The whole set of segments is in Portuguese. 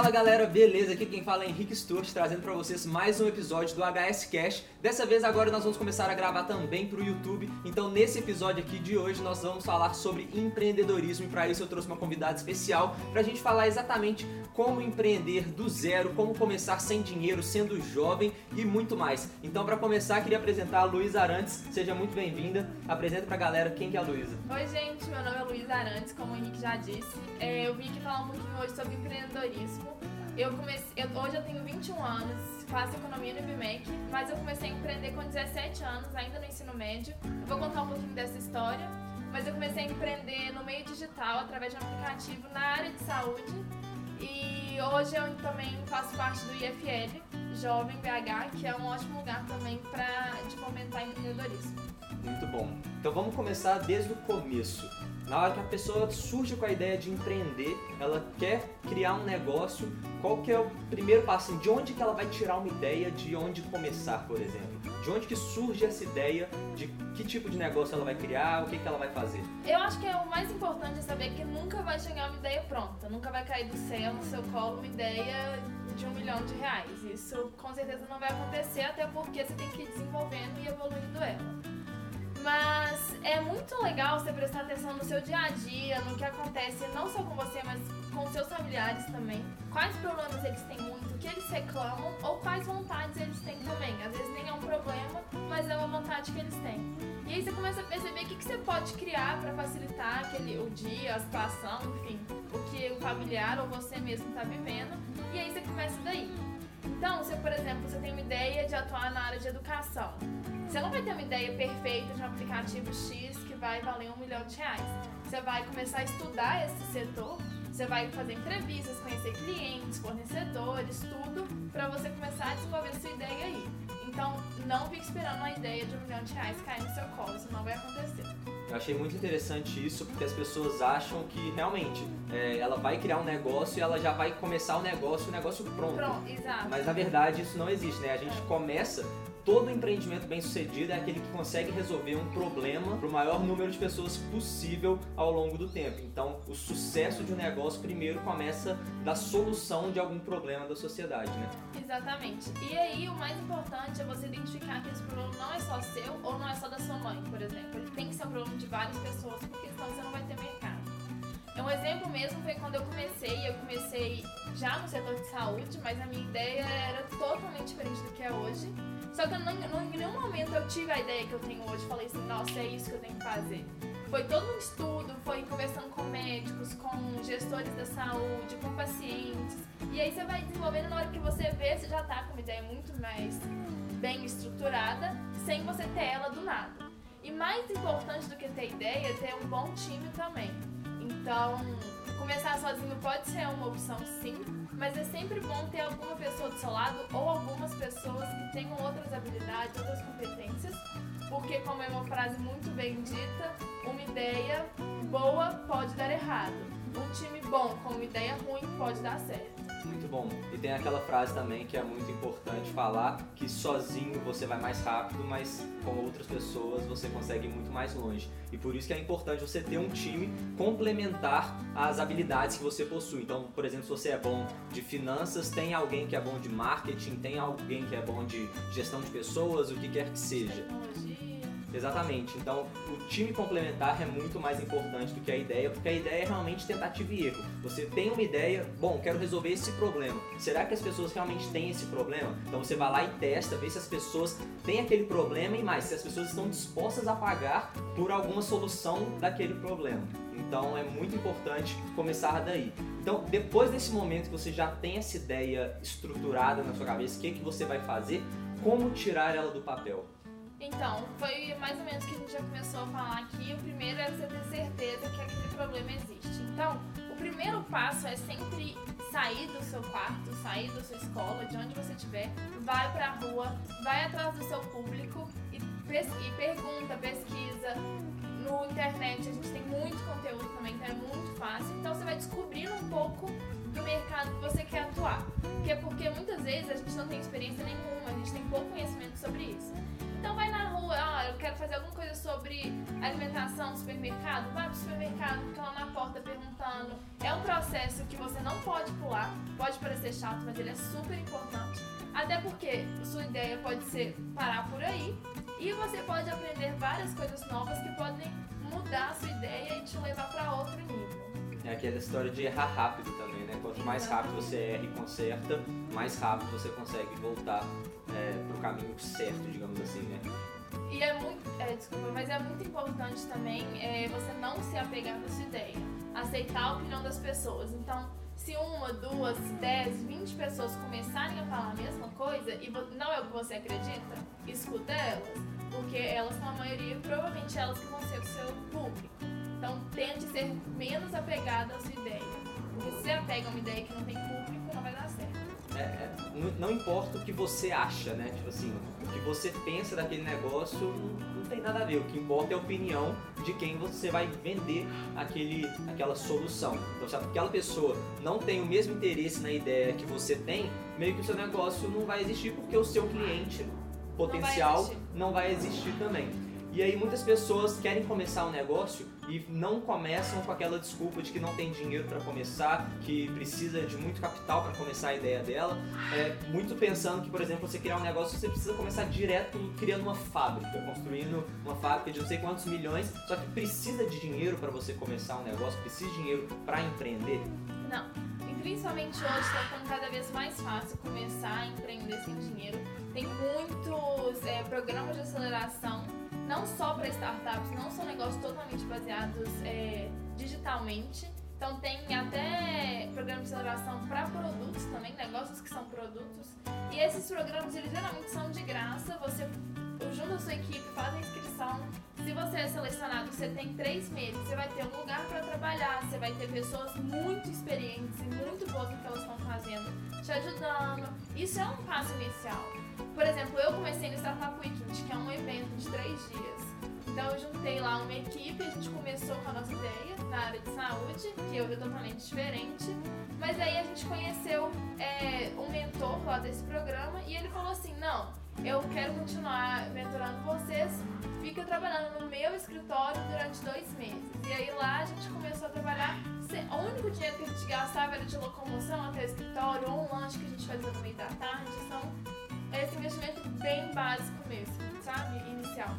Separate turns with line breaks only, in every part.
Fala galera, beleza? Aqui quem fala é Henrique Stuart, trazendo para vocês mais um episódio do HS Cash. Dessa vez agora nós vamos começar a gravar também para o YouTube. Então nesse episódio aqui de hoje nós vamos falar sobre empreendedorismo e para isso eu trouxe uma convidada especial para a gente falar exatamente como empreender do zero, como começar sem dinheiro, sendo jovem e muito mais. Então para começar queria apresentar a Luísa Arantes. Seja muito bem-vinda. Apresenta para a galera quem que é a Luísa.
Oi gente, meu nome é Luísa Arantes, como o Henrique já disse. É, eu vim aqui falar um pouquinho hoje sobre empreendedorismo. Eu comecei, eu, hoje eu tenho 21 anos, faço economia no IBMEC, mas eu comecei a empreender com 17 anos, ainda no ensino médio. Eu vou contar um pouquinho dessa história, mas eu comecei a empreender no meio digital através de um aplicativo na área de saúde. E hoje eu também faço parte do IFL, Jovem BH, que é um ótimo lugar também para de fomentar empreendedorismo.
Muito bom. Então vamos começar desde o começo. Na hora que a pessoa surge com a ideia de empreender, ela quer criar um negócio, qual que é o primeiro passo? De onde que ela vai tirar uma ideia de onde começar, por exemplo? De onde que surge essa ideia de que tipo de negócio ela vai criar, o que, que ela vai fazer?
Eu acho que é o mais importante é saber que nunca vai chegar uma ideia pronta, nunca vai cair do céu no seu colo uma ideia de um milhão de reais. Isso com certeza não vai acontecer, até porque você tem que ir desenvolvendo e evoluindo ela. Mas é muito legal você prestar atenção no seu dia a dia, no que acontece não só com você, mas com seus familiares também. Quais problemas eles têm muito, o que eles reclamam ou quais vontades eles têm também. Às vezes nem é um problema, mas é uma vontade que eles têm. E aí você começa a perceber o que, você pode criar para facilitar aquele, o dia, a situação, enfim, o que o familiar ou você mesmo está vivendo. E aí você começa daí. Então, se por exemplo você tem uma ideia de atuar na área de educação, você não vai ter uma ideia perfeita de um aplicativo X que vai valer um milhão de reais. Você vai começar a estudar esse setor, você vai fazer entrevistas, conhecer clientes, fornecedores, tudo, para você começar a desenvolver sua ideia aí. Então, não fique esperando uma ideia de um milhão de reais cair no seu colo, isso não vai acontecer.
Eu achei muito interessante isso porque as pessoas acham que realmente é, ela vai criar um negócio e ela já vai começar o negócio, o negócio pronto.
Pronto.
Mas na verdade isso não existe, né? A gente começa todo empreendimento bem sucedido é aquele que consegue resolver um problema para o maior número de pessoas possível ao longo do tempo. Então, o sucesso de um negócio primeiro começa da solução de algum problema da sociedade, né?
Exatamente. E aí, o mais importante é você identificar que esse problema não é só seu ou não é só da sua mãe, por exemplo. Ele tem que ser um problema de várias pessoas, porque senão você não vai ter mercado. Um exemplo mesmo foi quando eu comecei, eu comecei já no setor de saúde, mas a minha ideia era totalmente diferente do que é hoje. Só que eu não, não, em nenhum momento eu tive a ideia que eu tenho hoje, falei assim, nossa, é isso que eu tenho que fazer. Foi todo um estudo, foi conversando com médicos, com gestores da saúde, com pacientes. E aí você vai desenvolvendo, na hora que você vê, você já tá com uma ideia muito mais bem estruturada, sem você ter ela do nada. E mais importante do que ter ideia é ter um bom time também. Então, começar sozinho pode ser uma opção sim, mas é sempre bom ter alguma pessoa do seu lado ou algumas pessoas que tenham outras habilidades, outras competências, porque, como é uma frase muito bem dita, uma ideia boa pode dar errado. Um time bom com uma ideia ruim pode dar certo.
Muito bom. E tem aquela frase também que é muito importante falar, que sozinho você vai mais rápido, mas com outras pessoas você consegue ir muito mais longe. E por isso que é importante você ter um time complementar às habilidades que você possui. Então, por exemplo, se você é bom de finanças, tem alguém que é bom de marketing, tem alguém que é bom de gestão de pessoas, o que quer que seja. Exatamente. Então, o time complementar é muito mais importante do que a ideia, porque a ideia é realmente tentativa e erro. Você tem uma ideia, bom, quero resolver esse problema. Será que as pessoas realmente têm esse problema? Então você vai lá e testa, vê se as pessoas têm aquele problema e mais, se as pessoas estão dispostas a pagar por alguma solução daquele problema. Então é muito importante começar daí. Então, depois desse momento que você já tem essa ideia estruturada na sua cabeça, o que, que você vai fazer? Como tirar ela do papel?
Então, foi mais ou menos que a gente já começou a falar aqui. O primeiro é você ter certeza que aquele problema existe. Então, o primeiro passo é sempre sair do seu quarto, sair da sua escola, de onde você estiver, vai pra rua, vai atrás do seu público e, e pergunta, pesquisa. No internet a gente tem muito conteúdo também, então é muito fácil. Então você vai descobrindo um pouco do mercado que você quer atuar. Porque, porque muitas vezes a gente não tem experiência nenhuma, a gente tem pouco conhecimento sobre isso. Então vai na rua, ah, eu quero fazer alguma coisa sobre alimentação, supermercado, vai pro supermercado, fica lá na porta perguntando. É um processo que você não pode pular, pode parecer chato, mas ele é super importante. Até porque sua ideia pode ser parar por aí e você pode aprender várias coisas novas que podem mudar a sua ideia e te levar para outro nível.
É aquela história de errar rápido também, né? Quanto mais rápido você erra e conserta, mais rápido você consegue voltar é, caminho certo, digamos assim, né?
E é muito, é, desculpa, mas é muito importante também é, você não se apegar na sua ideia, aceitar a opinião das pessoas. Então, se uma, duas, dez, vinte pessoas começarem a falar a mesma coisa e não é o que você acredita, escuta elas, porque elas são a maioria, provavelmente elas que vão ser o seu público. Então, tente ser menos apegado à sua ideia, porque se você apega a uma ideia que não tem público, não vai.
É, é, não, não, importa o que você acha, né? Tipo assim, o que você pensa daquele negócio não, não, tem nada a ver. O que importa é a opinião de quem você vai vender aquele, aquela solução. Então, se aquela pessoa não tem o mesmo interesse na ideia que você tem, meio que o seu negócio não vai existir porque o seu cliente potencial não vai existir, não vai existir também. E aí muitas pessoas querem começar um negócio e não começam com aquela desculpa de que não tem dinheiro para começar, que precisa de muito capital para começar a ideia dela, é, muito pensando que, por exemplo, você criar um negócio, você precisa começar direto criando uma fábrica, construindo uma fábrica de não sei quantos milhões, só que precisa de dinheiro para você começar um negócio, precisa de dinheiro para empreender.
Não. Principalmente hoje está ficando cada vez mais fácil começar a empreender sem dinheiro. Tem muitos é, programas de aceleração não só para startups, não são negócios totalmente baseados é, digitalmente. Então tem até programas de aceleração para produtos também, negócios que são produtos. E esses programas eles geralmente são de graça. Você junta a sua equipe, faz a inscrição. Se você é selecionado, você tem três meses, você vai ter um lugar para trabalhar, você vai ter pessoas muito experientes e muito boas no que elas estão fazendo, te ajudando. Isso é um passo inicial. Por exemplo, eu comecei no Startup Weekend, que é um evento de três dias. Então eu juntei lá uma equipe, a gente começou com a nossa ideia na área de saúde, que é totalmente diferente. Mas aí a gente conheceu é, um mentor lá desse programa e ele falou assim, não, eu quero continuar mentorando vocês, fica trabalhando no meu escritório durante dois meses. E aí lá a gente começou a trabalhar, o único dinheiro que a gente gastava era de locomoção até o escritório, ou um lanche que a gente fazia no meio da tarde, são esse investimento bem básico mesmo, sabe? Inicial.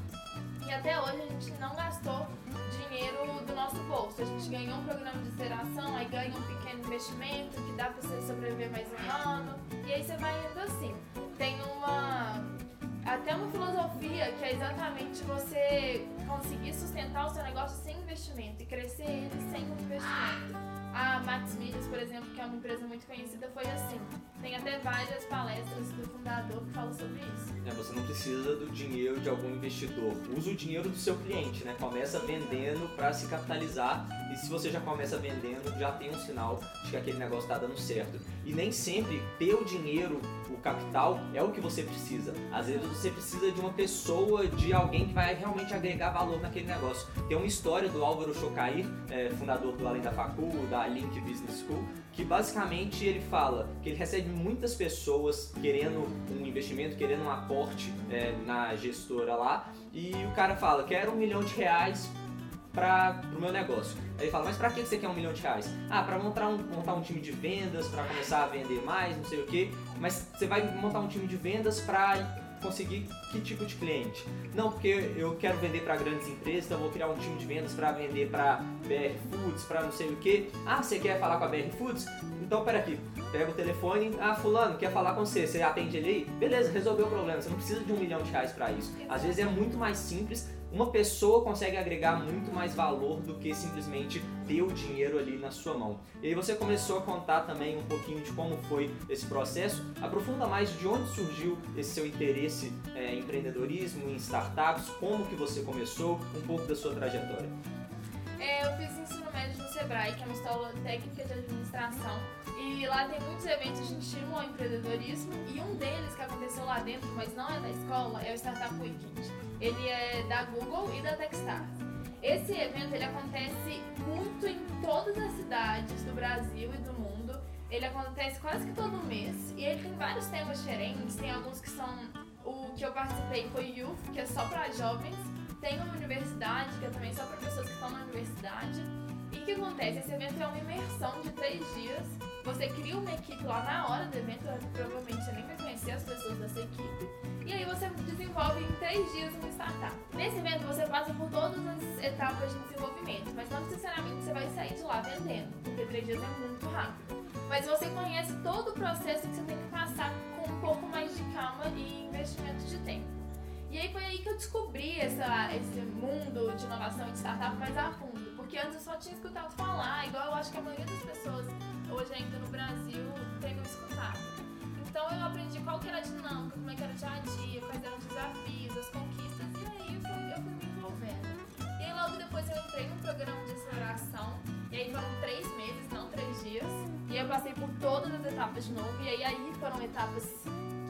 E até hoje a gente não gastou dinheiro do nosso bolso. A gente ganhou um programa de aceleração, aí ganha um pequeno investimento que dá pra você sobreviver mais um ano. E aí você vai indo assim. Tem uma. Até uma filosofia que é exatamente você conseguir sustentar o seu negócio sem investimento e crescer ele sem investimento. A Max Medias, por exemplo, que é uma empresa muito conhecida, foi assim. Tem até várias palestras do fundador que falam sobre isso.
É, você não precisa do dinheiro de algum investidor. Usa o dinheiro do seu cliente, né? Começa vendendo para se capitalizar e se você já começa vendendo, já tem um sinal de que aquele negócio está dando certo. E nem sempre ter o dinheiro, o capital, é o que você precisa. Às vezes você precisa de uma pessoa, de alguém que vai realmente agregar valor naquele negócio. Tem uma história do Álvaro Chocair, é, fundador do Além da Facu, da Link Business School, que basicamente ele fala que ele recebe muitas pessoas querendo um investimento, querendo um aporte é, na gestora lá, e o cara fala, quero um milhão de reais para o meu negócio. Aí ele fala, mas para que você quer um milhão de reais? Ah, para montar um, montar um time de vendas, para começar a vender mais, não sei o que. Mas você vai montar um time de vendas para conseguir que tipo de cliente? Não, porque eu quero vender para grandes empresas, então vou criar um time de vendas para vender para BR Foods, para não sei o que. Ah, você quer falar com a BR Foods? Então, pera aqui, pega o telefone, ah, fulano, quer falar com você, você atende ele aí? Beleza, resolveu o problema, você não precisa de um milhão de reais para isso. Às vezes é muito mais simples uma pessoa consegue agregar muito mais valor do que simplesmente ter o dinheiro ali na sua mão. E aí você começou a contar também um pouquinho de como foi esse processo. Aprofunda mais de onde surgiu esse seu interesse é, em empreendedorismo, em startups, como que você começou, um pouco da sua trajetória.
É, eu fiz ensino médio no Sebrae, que é uma escola técnica de administração. E lá tem muitos eventos de estímulo ao empreendedorismo. E um deles que aconteceu lá dentro, mas não é da escola, é o Startup Weekend ele é da Google e da Techstars. Esse evento ele acontece muito em todas as cidades do Brasil e do mundo. Ele acontece quase que todo mês e ele tem vários temas diferentes. Tem alguns que são o que eu participei foi Youth, que é só para jovens. tem uma universidade, que é também só para pessoas que estão na universidade. E o que acontece? Esse evento é uma imersão de três dias. Você cria uma equipe lá na hora do evento, provavelmente você nem vai conhecer as pessoas dessa equipe. E aí você desenvolve em três dias uma startup. Nesse evento você passa por todas as etapas de desenvolvimento, mas não necessariamente você vai sair de lá vendendo, porque três dias é muito rápido. Mas você conhece todo o processo que você tem que passar com um pouco mais de calma e investimento de tempo. E aí foi aí que eu descobri essa, esse mundo de inovação e de startup mais a fundo. Porque antes eu só tinha escutado falar, igual eu acho que a maioria das pessoas hoje ainda no Brasil tem me escutado. Então eu aprendi qual que era a dinâmica, como é que era o dia a dia, quais eram os desafios, as conquistas, e aí eu fui, eu fui me envolvendo. E aí logo depois eu entrei no programa de aceleração, e aí foram três meses, não três dias. E eu passei por todas as etapas de novo, e aí, aí foram etapas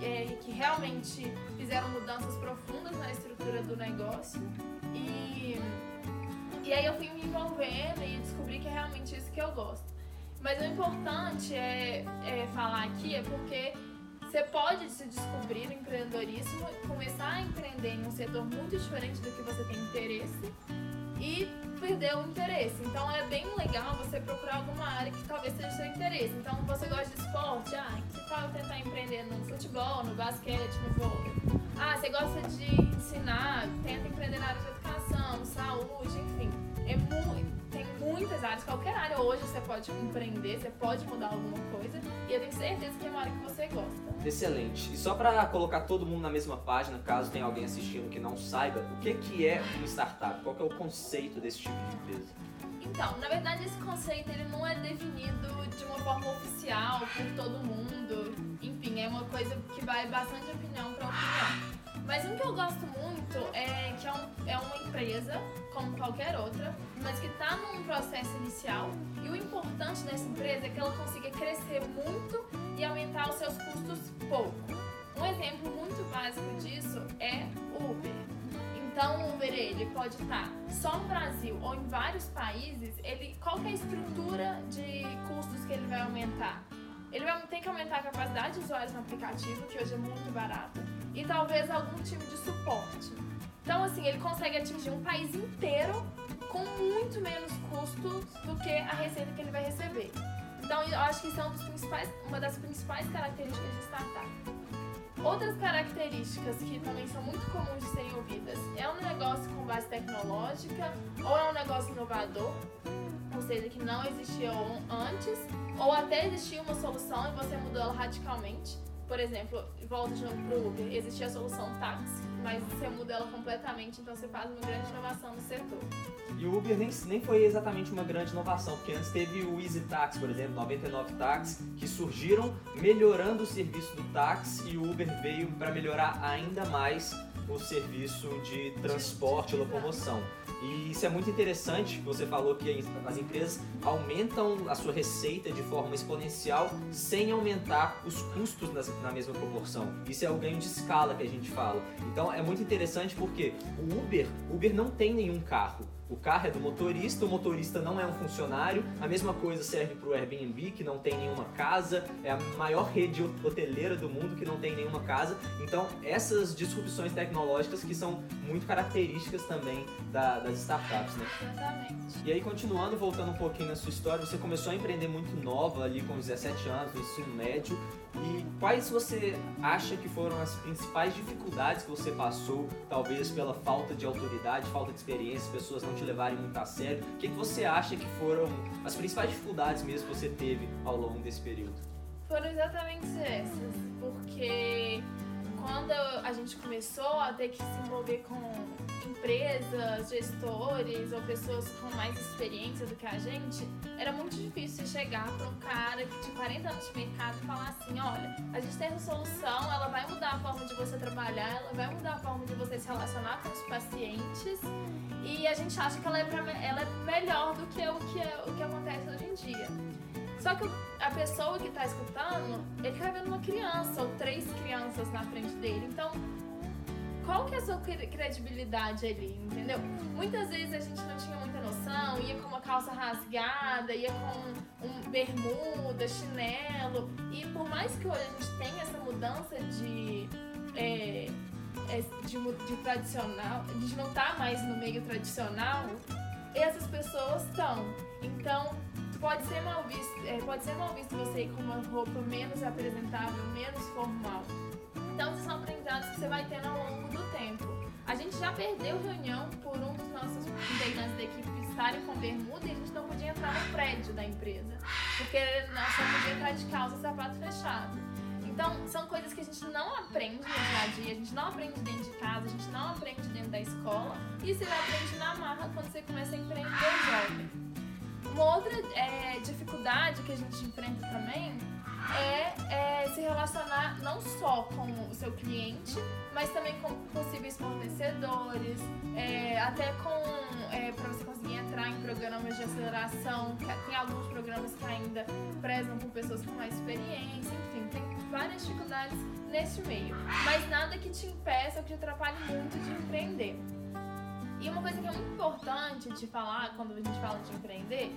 é, que realmente fizeram mudanças profundas na estrutura do negócio. E, e aí eu fui me envolvendo e descobri que é realmente isso que eu gosto. Mas o importante é, é falar aqui é porque você pode se descobrir no empreendedorismo, começar a empreender em um setor muito diferente do que você tem interesse e perder o interesse. Então é bem legal você procurar alguma área que talvez seja seu interesse. Então você gosta de esporte, ah, que tal tentar empreender no futebol, no basquete, no vôlei? Ah, você gosta de ensinar, tenta empreender na área de educação, saúde, enfim. É muito, tem muitas áreas, qualquer área hoje você pode empreender, você pode mudar alguma coisa e eu tenho certeza que é uma área que você gosta.
Excelente. E só para colocar todo mundo na mesma página, caso tenha alguém assistindo que não saiba, o que, que é uma startup? Qual é o conceito desse tipo de empresa?
Então, na verdade esse conceito ele não é definido de uma forma oficial por todo mundo. Enfim, é uma coisa que vai bastante opinião para opinião. Mas um que eu gosto muito é que é, um, é uma empresa, como qualquer outra, mas que está num processo inicial. E o importante dessa empresa é que ela consiga crescer muito e aumentar os seus custos pouco. Um exemplo muito básico disso é o Uber. Então o Uber ele pode estar só no Brasil ou em vários países, ele, qual é a estrutura de custos que ele vai aumentar? Ele vai ter que aumentar a capacidade de usuários no aplicativo, que hoje é muito barato, e talvez algum tipo de suporte. Então, assim, ele consegue atingir um país inteiro com muito menos custos do que a receita que ele vai receber. Então, eu acho que isso é um uma das principais características de startup. Outras características que também são muito comuns de serem ouvidas é um negócio com base tecnológica ou é um negócio inovador, ou seja, que não existia antes, ou até existia uma solução e você mudou ela radicalmente. Por exemplo, volta de novo para o Uber, existia a solução táxi, mas você muda ela completamente, então você faz uma grande inovação no setor.
E o Uber nem, nem foi exatamente uma grande inovação, porque antes teve o Easy Taxi, por exemplo, 99 táxis, que surgiram melhorando o serviço do táxi e o Uber veio para melhorar ainda mais o serviço de transporte e locomoção. E isso é muito interessante, você falou que as empresas aumentam a sua receita de forma exponencial sem aumentar os custos na mesma proporção. Isso é o ganho de escala que a gente fala. Então é muito interessante porque o Uber, Uber não tem nenhum carro. O carro é do motorista, o motorista não é um funcionário. A mesma coisa serve para o Airbnb, que não tem nenhuma casa, é a maior rede hoteleira do mundo que não tem nenhuma casa. Então, essas disrupções tecnológicas que são muito características também da, das startups,
né? Exatamente.
E aí, continuando, voltando um pouquinho na sua história, você começou a empreender muito nova, ali com 17 anos, no ensino médio. E quais você acha que foram as principais dificuldades que você passou, talvez pela falta de autoridade, falta de experiência, pessoas não te levarem muito a sério? O que, que você acha que foram as principais dificuldades mesmo que você teve ao longo desse período?
Foram exatamente essas, porque quando a gente começou a ter que se envolver com empresas, gestores ou pessoas com mais experiência do que a gente, era muito difícil chegar para um cara tinha 40 anos de mercado e falar assim: olha, a gente tem essa solução, ela vai mudar a forma de você trabalhar, ela vai mudar a forma de você se relacionar com os pacientes e a gente acha que ela é, pra, ela é melhor do que o que, é, o que acontece hoje em dia. Só que a pessoa que está escutando, ele está vendo uma criança ou três crianças na frente dele. Então, qual que é a sua credibilidade ali, entendeu? Muitas vezes a gente não tinha muita noção, ia com uma calça rasgada, ia com um bermuda, chinelo. E por mais que hoje a gente tenha essa mudança de. É, é, de, de tradicional, de não estar tá mais no meio tradicional, essas pessoas estão. Então, pode ser mal visto, é, pode ser mal visto você ir com uma roupa menos apresentável, menos formal. Então, esses são aprendizados que você vai tendo ao longo do tempo. A gente já perdeu reunião por um dos nossos integrantes da equipe estarem com bermuda e a gente não podia entrar no prédio da empresa, porque nós só podia entrar de calça e sapato fechado. Então, são coisas que a gente não aprende no dia a dia, a gente não aprende dentro de casa, a gente não aprende dentro da escola, e você aprende na marra quando você começa a empreender jovem. Uma outra é, dificuldade que a gente enfrenta também é, é, se relacionar não só com o seu cliente, mas também com possíveis fornecedores, é, até com é, para você conseguir entrar em programas de aceleração. Tem alguns programas que ainda prezam por pessoas com mais experiência, enfim, tem várias dificuldades nesse meio. Mas nada que te impeça ou que te atrapalhe muito de empreender. E uma coisa que é muito importante de falar quando a gente fala de empreender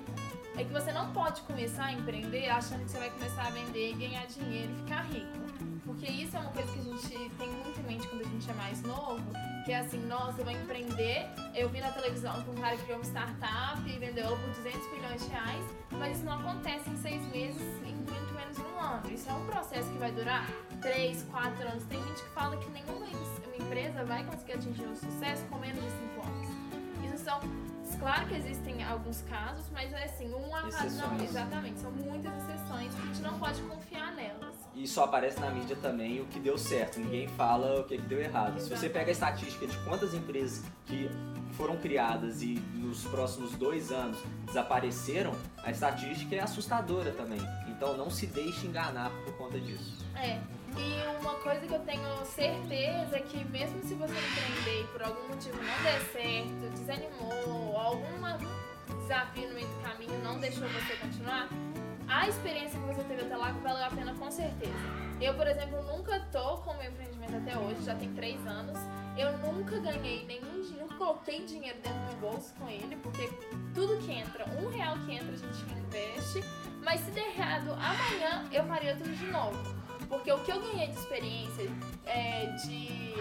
é que você não pode começar a empreender achando que você vai começar a vender ganhar dinheiro e ficar rico. Porque isso é uma coisa que a gente tem muito em mente quando a gente é mais novo, que é assim, nossa, eu vou empreender, eu vi na televisão que um cara criou uma startup e vendeu por 200 milhões de reais, mas isso não acontece em seis meses, em menos um ano. Isso é um processo que vai durar três, quatro anos. Tem gente que fala que nenhuma empresa vai conseguir atingir o sucesso com menos de cinco anos. Isso são Claro que existem alguns casos, mas é assim, um a cada. Não, exatamente, são muitas exceções que a gente não pode confiar nelas.
E só aparece na mídia também o que deu certo, ninguém fala o que deu errado. Exatamente. Se você pega a estatística de quantas empresas que foram criadas e nos próximos dois anos desapareceram, a estatística é assustadora também. Então não se deixe enganar por conta disso.
É. E uma coisa que eu tenho certeza é que mesmo se você empreender e por algum motivo não der certo, desanimou, algum desafio no meio do caminho não deixou você continuar, a experiência que você teve até lá valeu a pena com certeza. Eu, por exemplo, nunca tô com meu empreendimento até hoje, já tem três anos. Eu nunca ganhei nenhum dinheiro, nunca coloquei dinheiro dentro do meu bolso com ele, porque tudo que entra, um real que entra, a gente investe. Mas se der errado, amanhã eu faria tudo de novo. Porque o que eu ganhei de experiência é, de,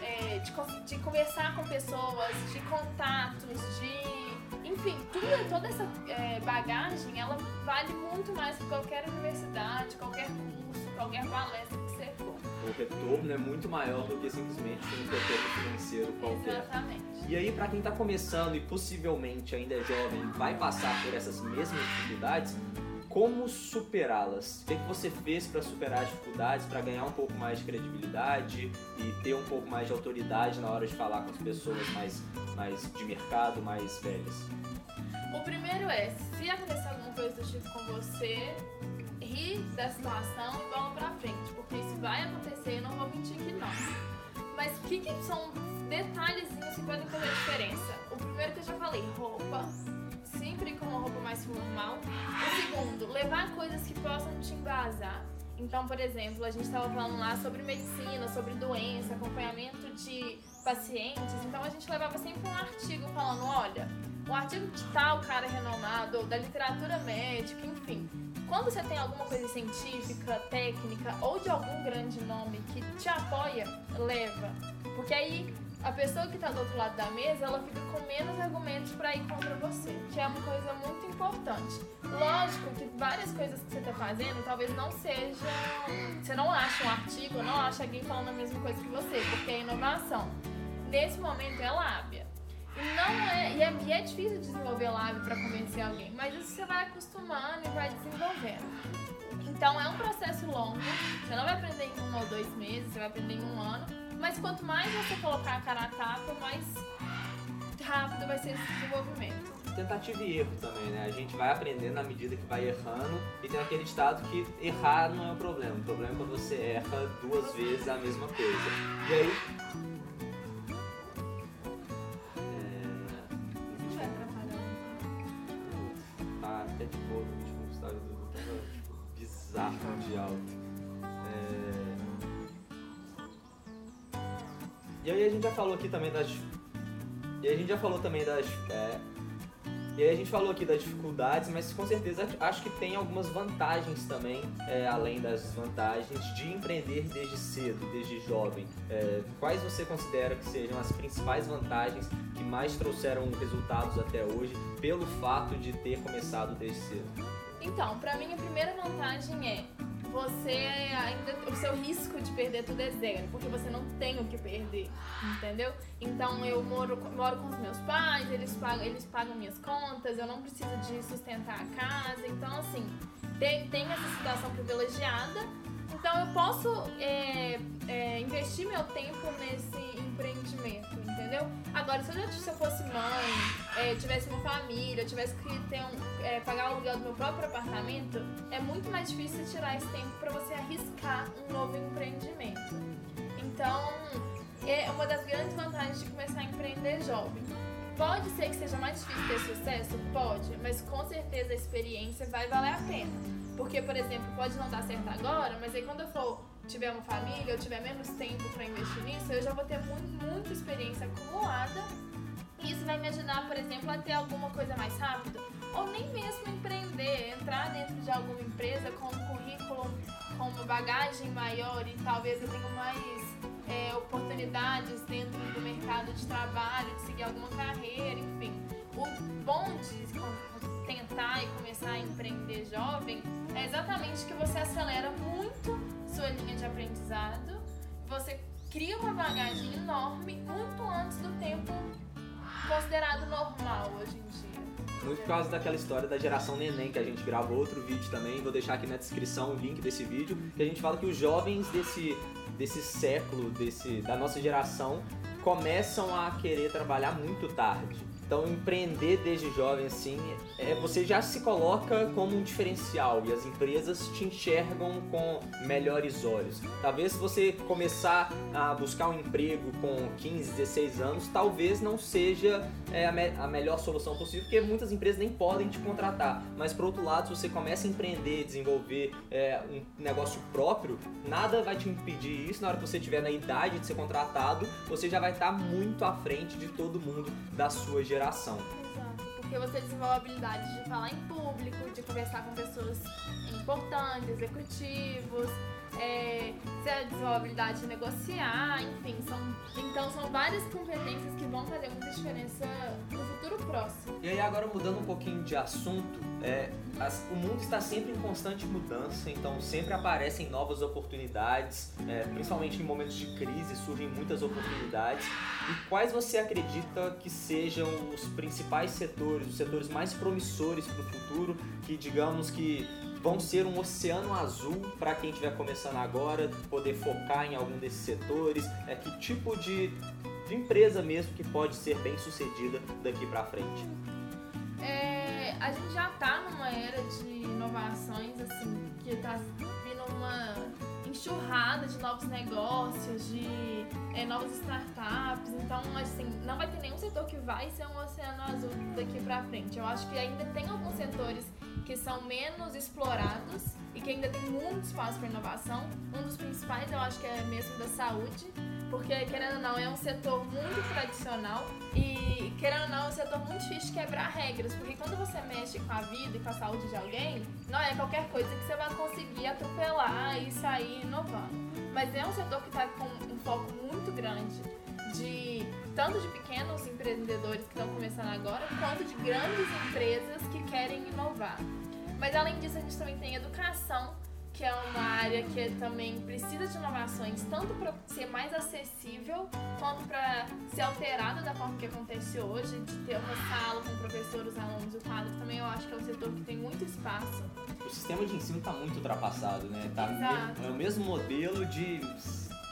é, de, de, conversar com pessoas, de contatos, de. Enfim, tudo, toda essa é, bagagem ela vale muito mais que qualquer universidade, qualquer curso, qualquer palestra que você for.
O retorno é muito maior do que simplesmente um retorno financeiro qualquer.
Exatamente.
E aí, para quem está começando e possivelmente ainda é jovem, vai passar por essas mesmas dificuldades, como superá-las? O que, é que você fez para superar as dificuldades, para ganhar um pouco mais de credibilidade e ter um pouco mais de autoridade na hora de falar com as pessoas mais, mais de mercado, mais velhas?
O primeiro é, se acontecer alguma coisa do tipo com você, ri da situação e bola pra frente, porque isso vai acontecer, não vou mentir que não. Mas o que, que são detalhezinhos que podem fazer diferença? O primeiro que eu já falei, roupa sempre com uma roupa mais formal. O segundo, levar coisas que possam te embasar. Então, por exemplo, a gente estava falando lá sobre medicina, sobre doença, acompanhamento de pacientes. Então, a gente levava sempre um artigo falando: olha, um artigo de tal cara renomado, ou da literatura médica, enfim. Quando você tem alguma coisa científica, técnica ou de algum grande nome que te apoia, leva. Porque aí a pessoa que está do outro lado da mesa, ela fica com menos argumentos para ir contra você, que é uma coisa muito importante. Lógico que várias coisas que você está fazendo talvez não sejam. Você não acha um artigo, não acha alguém falando a mesma coisa que você, porque é inovação. Nesse momento é lábia. E, não é, e, é, e é difícil desenvolver lábia para convencer alguém, mas isso você vai acostumando e vai desenvolvendo. Então é um processo longo, você não vai aprender em um ou dois meses, você vai aprender em um ano mas quanto mais você colocar a cara a tapa, mais rápido vai ser esse desenvolvimento.
Tentativa e erro também, né? A gente vai aprendendo na medida que vai errando e tem aquele estado que errar não é o problema. O problema é quando você erra duas vezes a mesma coisa. E aí.
Atrapalhar.
Tá até de boa, o último estado do bizarro de alto. E aí a gente já falou aqui também das. E a gente já falou também das. É, E aí a gente falou aqui das dificuldades, mas com certeza acho que tem algumas vantagens também, é, além das desvantagens, de empreender desde cedo, desde jovem. É, quais você considera que sejam as principais vantagens que mais trouxeram resultados até hoje pelo fato de ter começado desde cedo?
Então, para mim a primeira vantagem é você ainda o seu risco de perder tudo é zero, porque você não tem o que perder, entendeu? Então eu moro, moro com os meus pais, eles pagam, eles pagam minhas contas, eu não preciso de sustentar a casa, então assim, tem, tem essa situação privilegiada, então eu posso é, é, investir meu tempo nesse empreendimento, entendeu? Agora, se eu, se eu fosse mãe, é, tivesse uma família, tivesse que ter um, é, pagar o aluguel do meu próprio apartamento, é muito mais difícil tirar esse tempo para você arriscar um novo empreendimento. Então, é uma das grandes vantagens de começar a empreender jovem. Pode ser que seja mais difícil ter sucesso? Pode, mas com certeza a experiência vai valer a pena. Porque, por exemplo, pode não dar certo agora, mas aí quando eu for tiver uma família, eu tiver menos tempo para investir nisso, eu já vou ter muito, muita experiência acumulada. E isso vai me ajudar, por exemplo, a ter alguma coisa mais rápida. Ou nem mesmo empreender, entrar dentro de alguma empresa com um currículo, com uma bagagem maior e talvez eu tenha mais é, oportunidades dentro do mercado de trabalho, de seguir alguma carreira, enfim. O bom de tentar e começar a empreender jovem é exatamente que você acelera muito sua linha de aprendizado, você cria uma bagagem enorme muito antes do tempo considerado normal hoje em dia.
Muito por causa daquela história da geração neném, que a gente gravou outro vídeo também, vou deixar aqui na descrição o link desse vídeo, que a gente fala que os jovens desse, desse século, desse, da nossa geração, começam a querer trabalhar muito tarde. Então, empreender desde jovem, assim, é, você já se coloca como um diferencial e as empresas te enxergam com melhores olhos. Talvez se você começar a buscar um emprego com 15, 16 anos, talvez não seja é, a, me a, melhor solução possível, porque muitas empresas nem podem te contratar. Mas, por outro lado, se você começa a empreender, desenvolver é, um negócio próprio, nada vai te impedir isso. Na hora que você estiver na idade de ser contratado, você já vai estar muito à frente de todo mundo da sua geração geração.
Exato, porque você desenvolve a habilidade de falar em público, de conversar com pessoas importantes, executivos, é, desenvolve a habilidade de negociar, enfim, são, então são várias competências que vão fazer muita diferença no futuro próximo.
E aí agora mudando um pouquinho de assunto, é, as, o mundo está sempre em constante mudança, então sempre aparecem novas oportunidades, é, principalmente em momentos de crise surgem muitas oportunidades. E quais você acredita que sejam os principais setores, os setores mais promissores para o futuro, que digamos que vão ser um oceano azul para quem estiver começando agora, poder focar em algum desses setores? É que tipo de, de empresa mesmo que pode ser bem sucedida daqui para frente?
É, a gente já está numa era de inovações assim que está vindo uma enxurrada de novos negócios, de é, novas startups. Então, assim, não vai ter nenhum setor que vai ser um oceano azul daqui para frente. Eu acho que ainda tem alguns setores que são menos explorados e que ainda tem muito espaço para inovação. Um dos principais eu acho que é mesmo da saúde, porque querendo ou não é um setor muito tradicional e querendo ou não é um setor muito difícil de quebrar regras, porque quando você mexe com a vida e com a saúde de alguém, não é qualquer coisa que você vai conseguir atropelar e sair inovando. Mas é um setor que está com um foco muito grande de tanto de pequenos empreendedores que estão começando agora, quanto de grandes empresas que querem inovar. Mas além disso, a gente também tem educação, que é uma área que também precisa de inovações, tanto para ser mais acessível, quanto para ser alterada da forma que acontece hoje, de ter uma sala com professores, alunos, o quadro também eu acho que é um setor que tem muito espaço.
O sistema de ensino está muito ultrapassado, né? Tá Exato. é o mesmo modelo de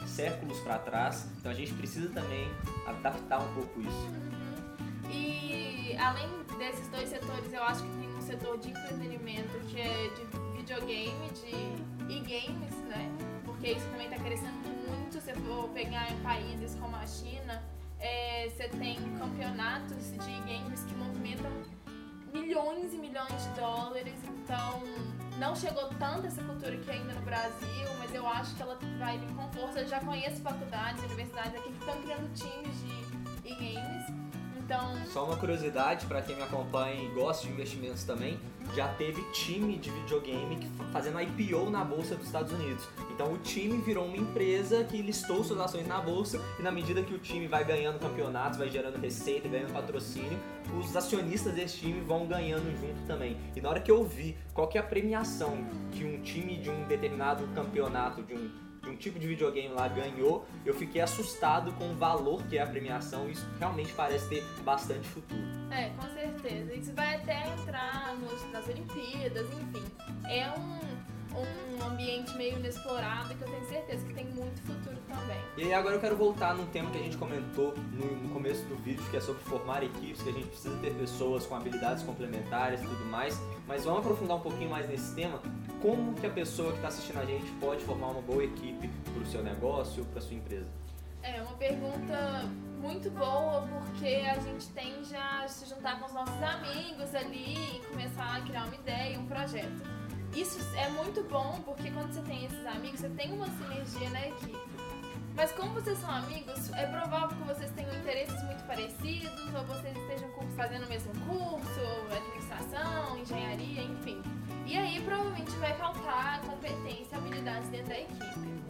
séculos para trás, então a gente precisa também adaptar um pouco isso.
Uhum. E além desses dois setores, eu acho que tem um setor de entretenimento que é de videogame, de e-games, né? Porque isso também está crescendo muito. Se for pegar em países como a China, é, você tem campeonatos de games que movimentam milhões e milhões de dólares, então não chegou tanto essa cultura aqui ainda no Brasil, mas eu acho que ela vai vir com força. Eu já conheço faculdades, universidades aqui que estão criando times de e-games. Então.
Só uma curiosidade para quem me acompanha e gosta de investimentos também, já teve time de videogame fazendo IPO na bolsa dos Estados Unidos. Então o time virou uma empresa que listou suas ações na bolsa e na medida que o time vai ganhando campeonatos, vai gerando receita, ganhando patrocínio, os acionistas desse time vão ganhando junto também. E na hora que eu vi qual que é a premiação que um time de um determinado campeonato, de um de um tipo de videogame lá ganhou, eu fiquei assustado com o valor que é a premiação. Isso realmente parece ter bastante futuro.
É, com certeza. Isso vai até entrar nos, nas Olimpíadas, enfim. É um, um ambiente meio inexplorado que eu tenho certeza que tem muito futuro também.
E aí agora eu quero voltar num tema que a gente comentou no, no começo do vídeo, que é sobre formar equipes, que a gente precisa ter pessoas com habilidades complementares e tudo mais. Mas vamos aprofundar um pouquinho mais nesse tema. Como que a pessoa que está assistindo a gente pode formar uma boa equipe para o seu negócio, para sua empresa?
É uma pergunta muito boa porque a gente tende a se juntar com os nossos amigos ali e começar a criar uma ideia, um projeto. Isso é muito bom porque quando você tem esses amigos, você tem uma sinergia na equipe. Mas como vocês são amigos, é provável que vocês tenham interesses muito parecidos, ou vocês estejam fazendo o mesmo curso, ou administração, engenharia, enfim. E aí provavelmente vai faltar competência, habilidades dentro da equipe.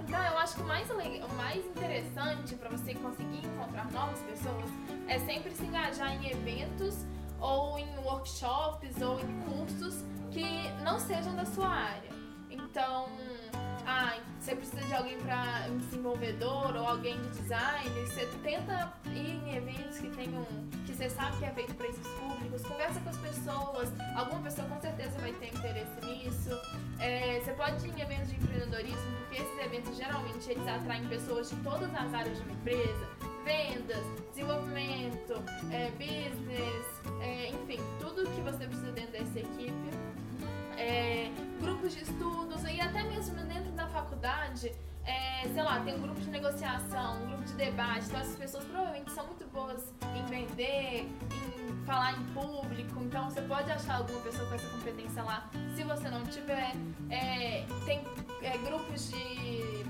Então eu acho que o mais, o mais interessante para você conseguir encontrar novas pessoas é sempre se engajar em eventos ou em workshops ou em cursos que não sejam da sua área. Então, ah, você precisa de alguém para um desenvolvedor ou alguém de design, você tenta ir em eventos que tenham que você sabe que é feito para esses públicos, conversa com as pessoas, alguma pessoa com certeza vai ter interesse nisso. É, você pode ir em eventos de empreendedorismo, porque esses eventos geralmente eles atraem pessoas de todas as áreas de uma empresa, vendas, desenvolvimento, é, business, é, enfim, tudo que você precisa dentro dessa equipe. É, grupos de estudos e até mesmo dentro da faculdade, é, sei lá, tem um grupo de negociação, um grupo de debate, então essas pessoas provavelmente são muito boas em vender, em falar em público, então você pode achar alguma pessoa com essa competência lá. Se você não tiver, é, tem é, grupos de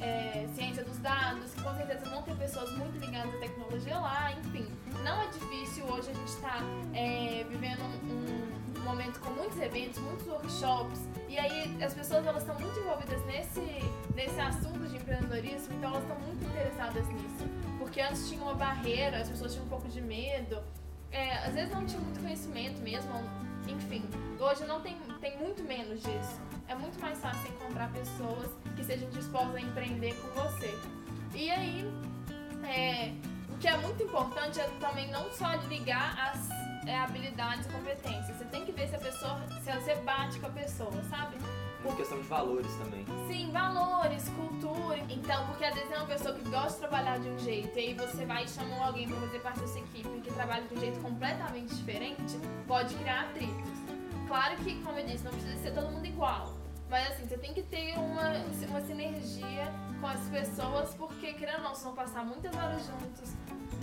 é, ciência dos dados, com certeza vão ter pessoas muito ligadas à tecnologia lá, enfim. Não é difícil hoje a gente estar tá, é, vivendo um, momento com muitos eventos, muitos workshops, e aí as pessoas elas estão muito envolvidas nesse, nesse assunto de empreendedorismo, então elas estão muito interessadas nisso. Porque antes tinha uma barreira, as pessoas tinham um pouco de medo, é, às vezes não tinham muito conhecimento mesmo, enfim. Hoje não tem, tem muito menos disso. É muito mais fácil encontrar pessoas que sejam dispostas a empreender com você. E aí, é, o que é muito importante é também não só ligar as é, habilidades e competências. Você tem que ver se a pessoa, se você bate com a pessoa, sabe?
Por questão de valores também.
Sim, valores, cultura. Então, porque às vezes é uma pessoa que gosta de trabalhar de um jeito, e aí você vai e chama alguém para fazer parte dessa equipe que trabalha de um jeito completamente diferente, pode criar atritos. Claro que, como eu disse, não precisa ser todo mundo igual. Mas assim, você tem que ter uma, uma sinergia com as pessoas, porque querendo ou não, vocês vão passar muitas horas juntos,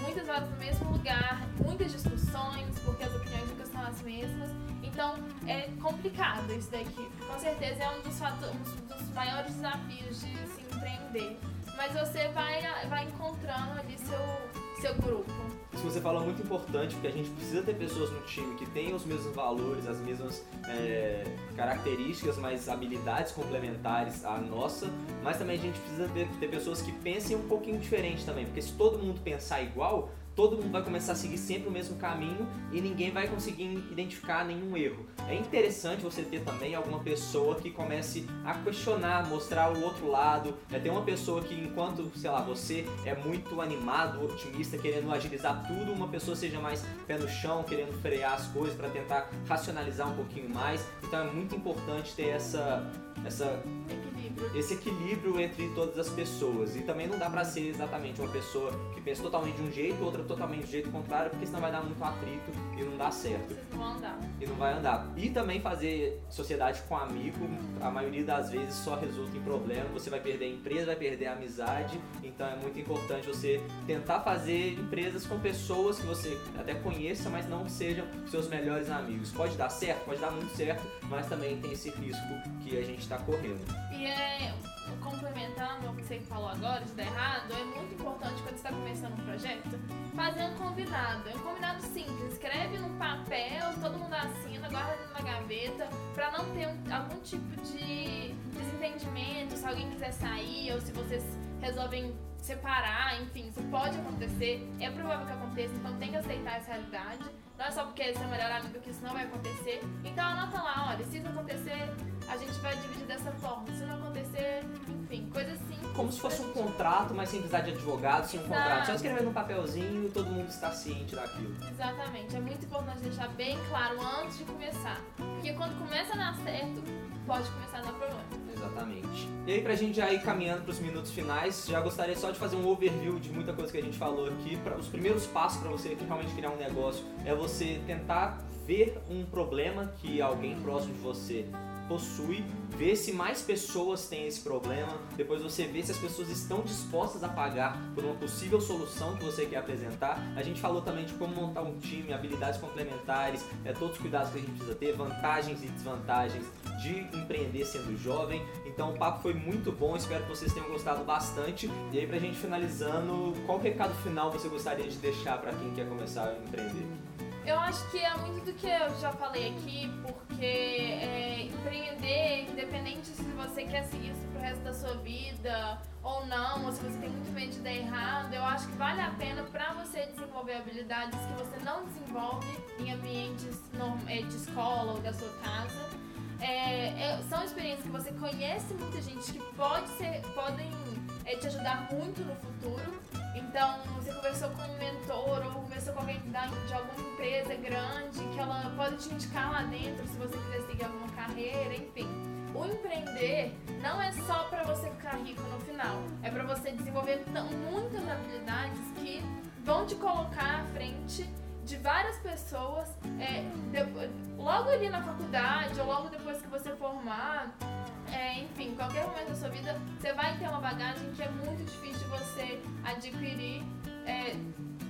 muitas horas no mesmo lugar, muitas discussões, porque as opiniões nunca são as mesmas. Então é complicado isso daqui. Com certeza é um dos, um dos maiores desafios de se empreender. Mas você vai, vai encontrando ali seu, seu grupo.
Isso você fala muito importante, porque a gente precisa ter pessoas no time que tenham os mesmos valores, as mesmas é, características, mas habilidades complementares à nossa, mas também a gente precisa ter, ter pessoas que pensem um pouquinho diferente também, porque se todo mundo pensar igual, todo mundo vai começar a seguir sempre o mesmo caminho e ninguém vai conseguir identificar nenhum erro. É interessante você ter também alguma pessoa que comece a questionar, mostrar o outro lado. É ter uma pessoa que enquanto, sei lá, você é muito animado, otimista, querendo agilizar tudo, uma pessoa seja mais pé no chão, querendo frear as coisas para tentar racionalizar um pouquinho mais. Então é muito importante ter essa essa esse equilíbrio entre todas as pessoas. E também não dá pra ser exatamente uma pessoa que pensa totalmente de um jeito, outra totalmente de jeito contrário, porque senão vai dar muito atrito e não dá certo.
Vocês não vão andar.
E não vai andar. E também fazer sociedade com amigo, a maioria das vezes só resulta em problema. Você vai perder a empresa, vai perder a amizade. Então é muito importante você tentar fazer empresas com pessoas que você até conheça, mas não sejam seus melhores amigos. Pode dar certo, pode dar muito certo, mas também tem esse risco que a gente está correndo.
E é, complementando o que você falou agora, de dar errado, é muito importante quando você está começando um projeto, fazer um combinado. É um combinado simples. Escreve num papel, todo mundo assina, guarda na gaveta, pra não ter um, algum tipo de desentendimento, se alguém quiser sair ou se vocês resolvem separar, enfim, isso pode acontecer, é provável que aconteça, então tem que aceitar essa realidade. Não é só porque é seu melhor amigo que isso não vai acontecer. Então anota lá, olha, se isso acontecer, a gente vai dividir dessa forma. Se não acontecer, enfim, coisa assim.
Como se fosse um contrato, mas sem precisar de advogado, sem um contrato. Só escrever num papelzinho e todo mundo está ciente daquilo.
Exatamente. É muito importante deixar bem claro antes de começar. Porque quando começa a dar certo, pode começar a dar problema.
Exatamente. E aí, pra gente já ir caminhando pros minutos finais, já gostaria só de fazer um overview de muita coisa que a gente falou aqui. Os primeiros passos para você realmente criar um negócio é você tentar ver um problema que alguém próximo de você possui, ver se mais pessoas têm esse problema, depois você vê se as pessoas estão dispostas a pagar por uma possível solução que você quer apresentar. A gente falou também de como montar um time, habilidades complementares, é, todos os cuidados que a gente precisa ter, vantagens e desvantagens de empreender sendo jovem. Então o papo foi muito bom, espero que vocês tenham gostado bastante. E aí pra gente finalizando, qual recado final você gostaria de deixar para quem quer começar a empreender?
Eu acho que é muito do que eu já falei aqui, porque é, empreender, independente se você quer seguir isso pro resto da sua vida ou não, ou se você tem muito medo de dar errado, eu acho que vale a pena para você desenvolver habilidades que você não desenvolve em ambientes é, de escola ou da sua casa. É, é, são experiências que você conhece muita gente que pode ser, podem é, te ajudar muito no futuro. Então, você conversou com um mentor ou conversou com alguém de alguma empresa grande que ela pode te indicar lá dentro se você quiser seguir alguma carreira, enfim. O empreender não é só para você ficar rico no final, é para você desenvolver muitas habilidades que vão te colocar à frente de várias pessoas, é, logo ali na faculdade ou logo depois que você formar, é, enfim, qualquer momento da sua vida, você vai ter uma bagagem que é muito difícil de você adquirir é,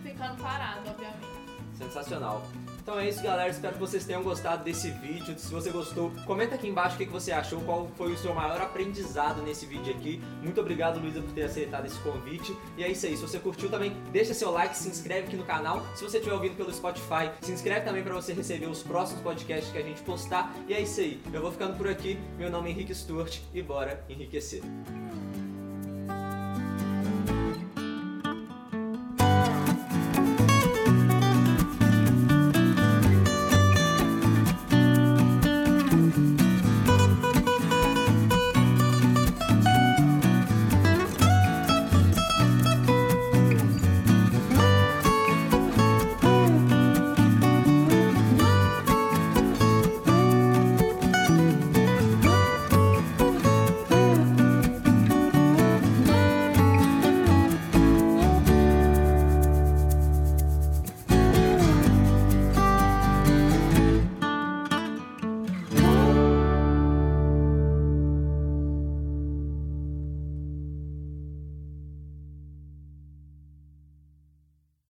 ficando parado, obviamente.
Sensacional. Então é isso, galera. Espero que vocês tenham gostado desse vídeo. Se você gostou, comenta aqui embaixo o que você achou, qual foi o seu maior aprendizado nesse vídeo aqui. Muito obrigado, Luísa, por ter aceitado esse convite. E é isso aí. Se você curtiu também, deixa seu like, se inscreve aqui no canal. Se você estiver ouvindo pelo Spotify, se inscreve também para você receber os próximos podcasts que a gente postar. E é isso aí. Eu vou ficando por aqui. Meu nome é Henrique Sturt e bora enriquecer.